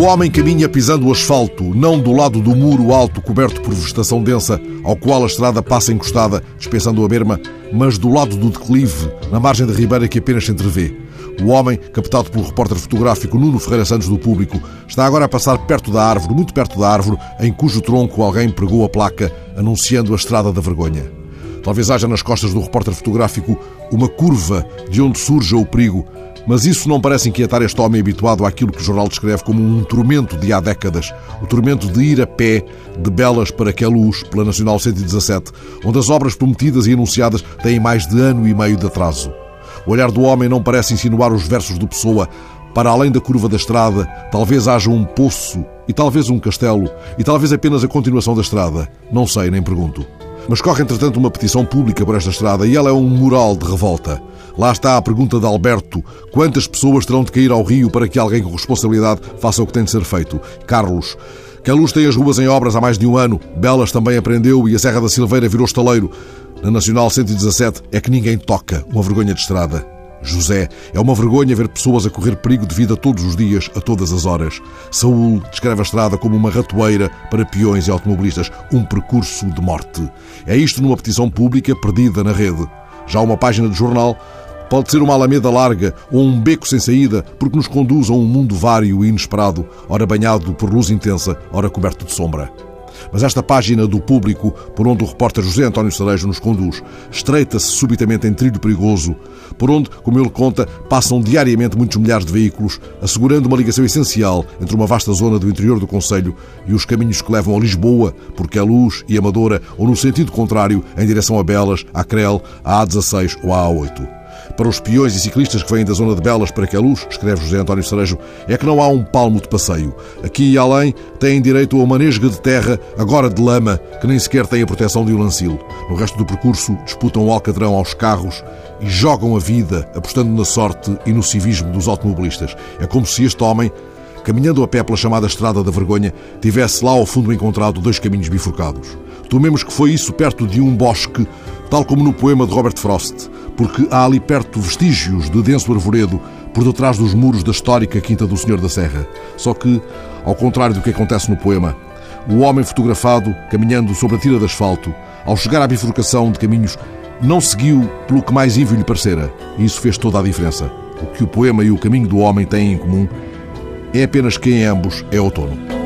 O homem caminha pisando o asfalto, não do lado do muro alto coberto por vegetação densa, ao qual a estrada passa encostada, dispensando a berma, mas do lado do declive, na margem da ribeira que apenas se entrevê. O homem, captado pelo repórter fotográfico Nuno Ferreira Santos do Público, está agora a passar perto da árvore, muito perto da árvore, em cujo tronco alguém pregou a placa anunciando a estrada da vergonha. Talvez haja nas costas do repórter fotográfico uma curva de onde surja o perigo, mas isso não parece inquietar este homem habituado àquilo que o jornal descreve como um tormento de há décadas. O tormento de ir a pé de Belas para Queluz, pela Nacional 117, onde as obras prometidas e anunciadas têm mais de ano e meio de atraso. O olhar do homem não parece insinuar os versos do Pessoa. Para além da curva da estrada, talvez haja um poço e talvez um castelo e talvez apenas a continuação da estrada. Não sei, nem pergunto. Mas corre, entretanto, uma petição pública por esta estrada e ela é um mural de revolta. Lá está a pergunta de Alberto: quantas pessoas terão de cair ao rio para que alguém com responsabilidade faça o que tem de ser feito? Carlos. Que a luz tem as ruas em obras há mais de um ano. Belas também aprendeu e a Serra da Silveira virou estaleiro. Na Nacional 117 é que ninguém toca. Uma vergonha de estrada. José, é uma vergonha ver pessoas a correr perigo de vida todos os dias, a todas as horas. Saúl descreve a estrada como uma ratoeira para peões e automobilistas, um percurso de morte. É isto numa petição pública perdida na rede. Já uma página de jornal pode ser uma alameda larga ou um beco sem saída, porque nos conduz a um mundo vário e inesperado, ora banhado por luz intensa, ora coberto de sombra. Mas esta página do público, por onde o repórter José António Cerejo nos conduz, estreita-se subitamente em trilho perigoso, por onde, como ele conta, passam diariamente muitos milhares de veículos, assegurando uma ligação essencial entre uma vasta zona do interior do Conselho e os caminhos que levam a Lisboa, porque é Luz e Amadora, ou no sentido contrário, em direção a Belas, a Crel, a A16 ou a A8. Para os peões e ciclistas que vêm da zona de Belas para Queluz, escreve José António Cerejo, é que não há um palmo de passeio. Aqui e além têm direito a uma nesga de terra, agora de lama, que nem sequer tem a proteção de um lancil. No resto do percurso, disputam o alcatrão aos carros e jogam a vida, apostando na sorte e no civismo dos automobilistas. É como se este homem caminhando a pé pela chamada Estrada da Vergonha, tivesse lá ao fundo encontrado dois caminhos bifurcados. Tomemos que foi isso perto de um bosque, tal como no poema de Robert Frost, porque há ali perto vestígios de denso arvoredo por detrás dos muros da histórica Quinta do Senhor da Serra. Só que, ao contrário do que acontece no poema, o homem fotografado, caminhando sobre a tira de asfalto, ao chegar à bifurcação de caminhos, não seguiu pelo que mais ímpio lhe parecera. E isso fez toda a diferença. O que o poema e o caminho do homem têm em comum é apenas que em ambos é outono.